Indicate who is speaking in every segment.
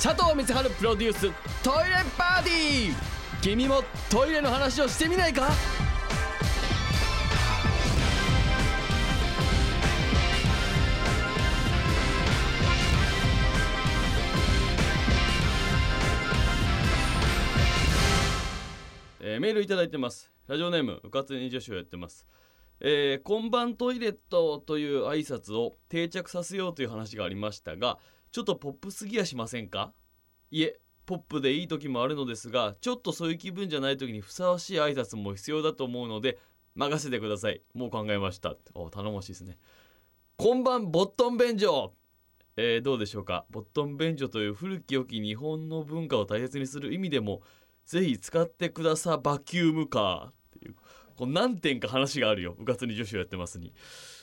Speaker 1: 佐藤光晴プロデューストイレパーティー。君もトイレの話をしてみないか？えーメールいただいてます。ラジオネームうかつに女子をやってます。えー、今晩トイレットという挨拶を定着させようという話がありましたがちょっとポップすぎやしませんか？いえポップでいい時もあるのですがちょっとそういう気分じゃない時にふさわしい挨拶も必要だと思うので任せてください。もう考えました。お頼もしいですね。今晩ボットン便所。えーどうでしょうか？ボットン便所という古き良き日本の文化を大切にする意味でもぜひ使ってくださバキュームカー。っていう。こう何点か話があるよ。部活に女子をやってますに。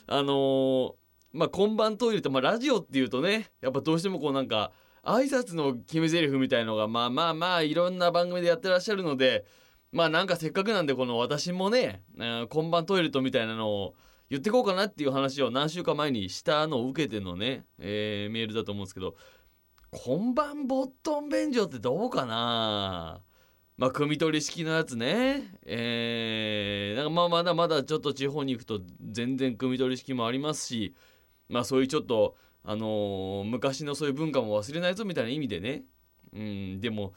Speaker 1: あのーまあ今晩トイレって、まあ、ラジオっていうとねやっぱどうしてもこうなんか挨拶の決め台詞みたいのがまあまあまあいろんな番組でやってらっしゃるのでまあなんかせっかくなんでこの私もね、えー今晩トイレットみたいなのを言ってこうかなっていう話を何週間前にしたのを受けてのね、えーメールだと思うんですけど今晩ボットン便所ってどうかな？まあ汲み取り式のやつね。えー、なんかまあまだまだちょっと地方に行くと全然汲み取り式もありますしまあそういうちょっとあのー昔のそういう文化も忘れないぞみたいな意味でね。うんでも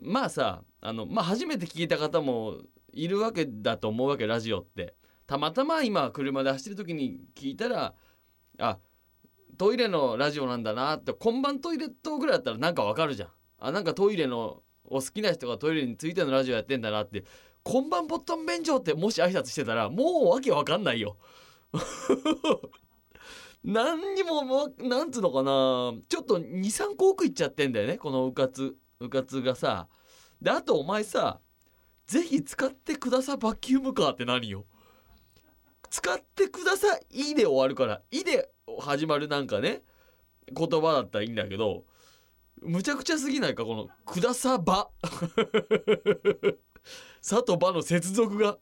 Speaker 1: まあさあのまあ初めて聞いた方もいるわけだと思うわけラジオって。たまたま今車で走ってる時に聞いたらあトイレのラジオなんだなって今晩トイレットぐらいだったらなんかわかるじゃん。あなんかトイレのお好きな人がトイレについてのラジオやってんだなって。今晩ボットン便所ってもし挨拶してたらもうわけわかんないよ。何にももなんつうのかな。ちょっと23個奥いっちゃってんだよね。このうかつうかつがさ。であとお前さぜひ使ってくださバキュームカーって何よ。使ってください。で終わるから。いで始まるなんかね。言葉だったらいいんだけど。むちゃくちゃすぎないか？この「くださば」「さ」と「ば」の接続が。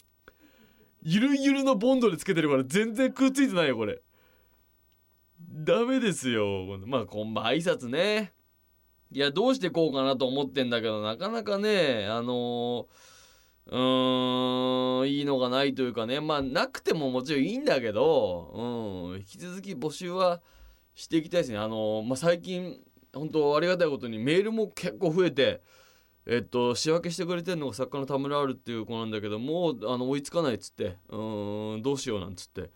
Speaker 1: ゆるゆるのボンドでつけてるから全然くっついてないよこれ。ダメですよ。まあこんばん挨拶ね。いやどうしてこうかなと思ってんだけどなかなかねあのー、うーんいいのがないというかね。まあなくてももちろんいいんだけど、うん、引き続き募集はしていきたいですね。あのまあ、最近本当ありがたいことにメールも結構増えてえっと仕分けしてくれてるのが作家の田村あるっていう子なんだけどもうあの追いつかないっつってうんどうしようなんつって。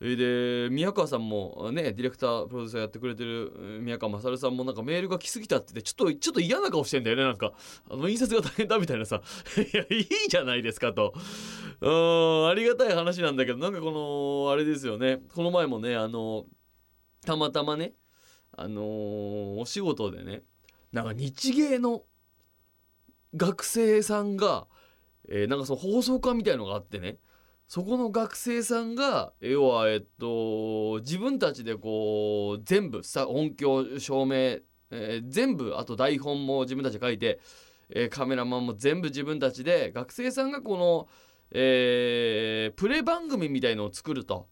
Speaker 1: で宮川さんもねディレクタープロデューサーやってくれてる宮川勝さんもなんかメールが来すぎたって言ってちょっとちょっと嫌な顔してんだよねなんか。あの印刷が大変だみたいなさ。いやいいじゃないですかと。うんありがたい話なんだけどなんかこのあれですよね。この前もねあのたまたまねあのお仕事でねなんか日芸の学生さんが、えーなんかその放送家みたいのがあってねそこの学生さんが要はえっと自分たちでこう全部さ音響照明、えー全部あと台本も自分たちで書いて、えーカメラマンも全部自分たちで学生さんがこの、えープレ番組みたいのを作ると。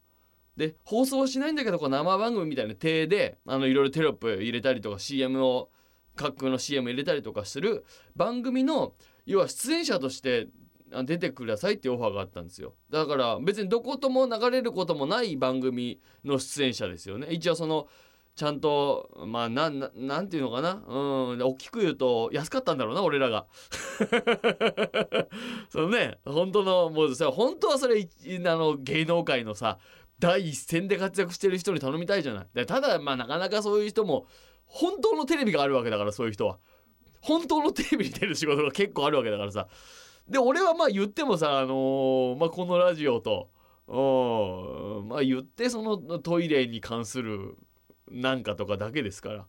Speaker 1: で放送はしないんだけどこう生番組みたいな体であのいろいろテロップ入れたりとか CM を架空の CM 入れたりとかする番組の要は出演者として出てくださいってオファーがあったんですよ。だから別にどことも流れることもない番組の出演者ですよね。一応そのちゃんとまあなんなんなんていうのかな。うん。大きく言うと安かったんだろうな俺らが。そのね本当のもうさ本当はそれあの芸能界のさ第一線で活躍してる人に頼みたいじゃない。でただまあなかなかそういう人も本当のテレビがあるわけだからそういう人は。本当のテレビに出る仕事が結構あるわけだからさ。で俺はまあ言ってもさあのーまあこのラジオとうんまあ言ってそのトイレに関するなんかとかだけですから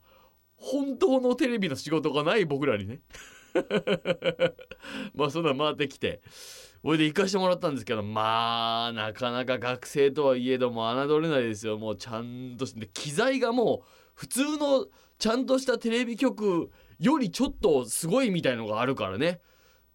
Speaker 1: 本当のテレビの仕事がない僕らにね。まあそんな回ってきてこれで行かしてもらったんですけどまあなかなか学生とはいえども侮れないですよ。もうちゃんとして機材がもう普通のちゃんとしたテレビ局よりちょっとすごいみたいのがあるからね。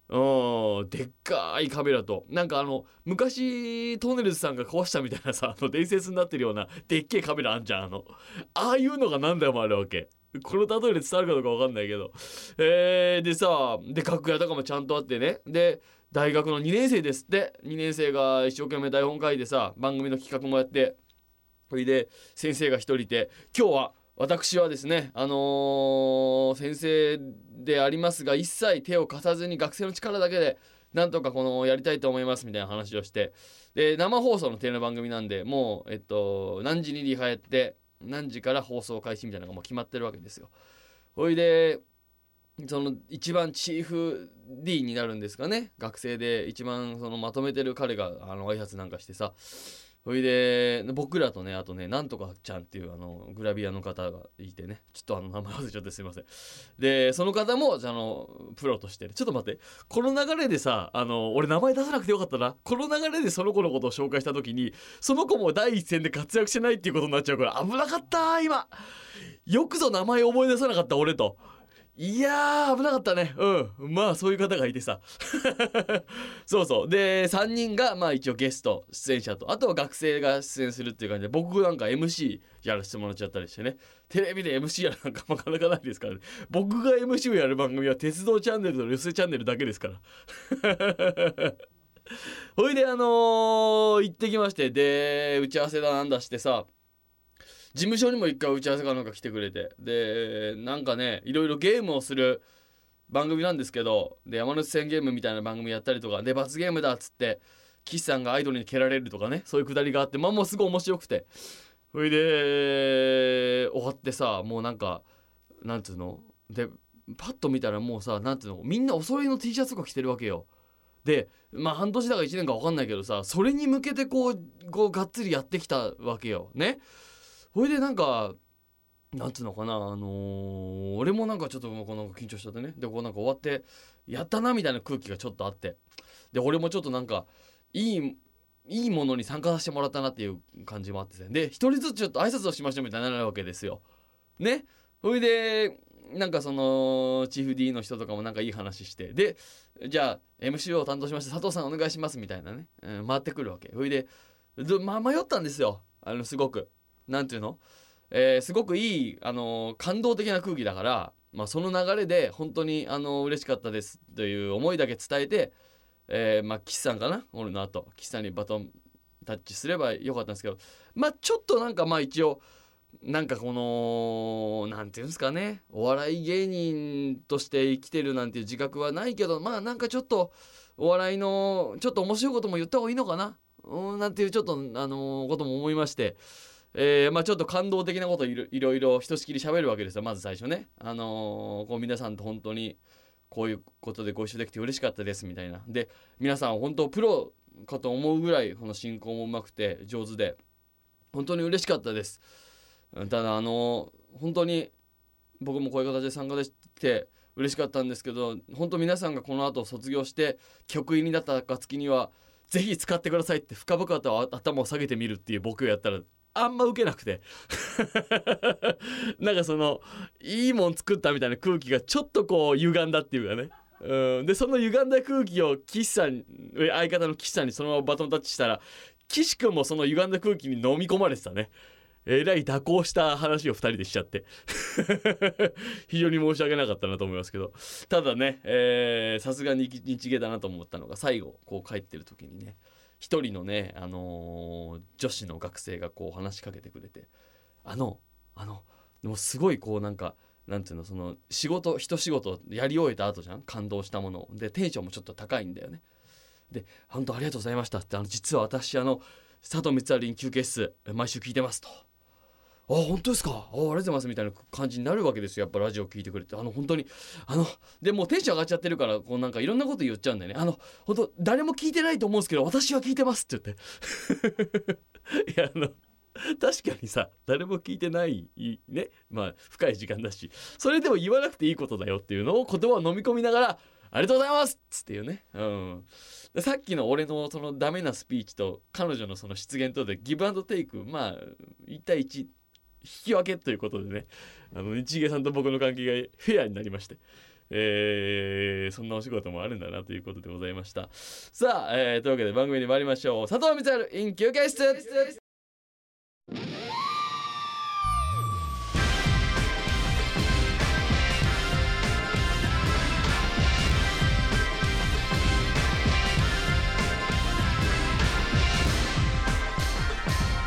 Speaker 1: うんでっかいカメラと。なんかあの昔トンネルズさんが壊したみたいなさあの伝説になってるようなでっけえカメラあんじゃんあの。ああいうのが何台もあるわけ。この例えで伝わるかどうか分かんないけど。えー、でさで楽屋とかもちゃんとあってね。で大学の2年生です。って2年生が一生懸命台本書いてさ番組の企画もやって。それで先生が一人いて今日は私はですねあのー先生でありますが一切手を貸さずに学生の力だけでなんとかこのやりたいと思いますみたいな話をしてで生放送のテレビ番組なんでもうえっと何時にリハやって何時から放送開始みたいなのがもう決まってるわけですよ。ほいでその一番チーフ D になるんですかね学生で一番そのまとめてる彼があの挨拶なんかしてさほいで僕らとねあとねなんとかちゃんっていうあのグラビアの方がいてね。ちょっとあの名前忘れちゃってすいません。でその方もあのプロとしてちょっと待って。この流れでさあの俺名前出さなくてよかったな。この流れでその子のことを紹介した時にその子も第一線で活躍してないっていうことになっちゃうから危なかった今。よくぞ名前思い出さなかった俺と。いやー危なかったね。うん。まあそういう方がいてさ。そうそう。で3人がまあ一応ゲスト出演者と。あとは学生が出演するっていう感じで僕なんか MC やらせてもらっちゃったりしてね。テレビで MC やるなんかなかなかないですからね。僕が MC をやる番組は鉄道チャンネルと留守チャンネルだけですから。ほいであのー行ってきまして。で打ち合わせだなんだしてさ。事務所にも一回打ち合わせかなんか来てくれてでなんかねいろいろゲームをする番組なんですけどで山手線ゲームみたいな番組やったりとかで罰ゲームだっつって岸さんがアイドルに蹴られるとかねそういうくだりがあってまあもうすごい面白くてそいで終わってさもうなんかなんつうの？でパッと見たらもうさなんつうの？みんなお揃いの T シャツとか着てるわけよ。でまあ半年だか1年か分かんないけどさそれに向けてこうこうがっつりやってきたわけよ。ね？ほいでなんかなんつうのかなあのー俺もなんかちょっともうこの緊張しちゃってね。でこうなんか終わってやったなみたいな空気がちょっとあって。で俺もちょっとなんかいいいいものに参加させてもらったなっていう感じもあってで一人ずつちょっと挨拶をしましょうみたいになるわけですよ。ね。ほいでなんかそのチーフ D の人とかもなんかいい話して。でじゃあ MC を担当しまして佐藤さんお願いしますみたいなね、うん回ってくるわけ。ほいでまあ迷ったんですよ。あのすごく。なんていうの、えーすごくいい、あの感動的な空気だから、まあ、その流れで本当に、あの嬉しかったですという思いだけ伝えて、えーまあ岸さんかな？俺の後。岸さんにバトンタッチすればよかったんですけど。まあちょっとなんかまあ一応なんかこのなんていうんですかね？お笑い芸人として生きてるなんていう自覚はないけどまあなんかちょっとお笑いのちょっと面白いことも言った方がいいのかな？うんなんていうちょっとあのーことも思いまして。えーまあ、ちょっと感動的なこといろいろいろひとしきり喋るわけですよまず最初ね。あのーこう皆さんと本当にこういうことでご一緒できて嬉しかったですみたいな。で皆さん本当プロかと思うぐらいこの進行もうまくて上手で本当に嬉しかったです。ただあのー本当に僕もこういう形で参加できて嬉しかったんですけど本当皆さんがこの後卒業して局員になった暁にはぜひ使ってくださいって深々と頭を下げてみるっていう僕をやったらあんま受けなくて。なんかそのいいもん作ったみたいな空気がちょっとこう歪んだっていうかね。うん。でその歪んだ空気を岸さん相方の岸さんにそのままバトンタッチしたら岸君もその歪んだ空気に飲み込まれてたね。えらい蛇行した話を2人でしちゃって。非常に申し訳なかったなと思いますけど。ただねさすがに日芸だなと思ったのが最後こう帰ってる時にね。1人のね、あのー女子の学生がこう話しかけてくれてあのあのでもすごいこうなんかなんていうのその仕事一仕事やり終えた後じゃん？感動したものでテンションもちょっと高いんだよね。で「本当ありがとうございました」ってあの実は私あの佐藤光晴休憩室毎週聞いてますと。あ本当ですか？あありがとうございますみたいな感じになるわけですよ。やっぱラジオ聞いてくれて。あの本当にあのでもうテンション上がっちゃってるからこうなんかいろんなこと言っちゃうんだよね。あの本当誰も聞いてないと思うんですけど私は聞いてますって言って。いやあの確かにさ誰も聞いてないねまあ深い時間だし。それでも言わなくていいことだよっていうのを言葉を飲み込みながらありがとうございますっつっていうね。うん。さっきの俺のそのダメなスピーチと彼女のその失言とでギブアンドテイクまあ1対1引き分けということでねあの日芸さんと僕の関係がフェアになりましてえーそんなお仕事もあるんだなということでございました。さあ、えーというわけで番組に参りましょう。佐藤光晴 in 休憩室。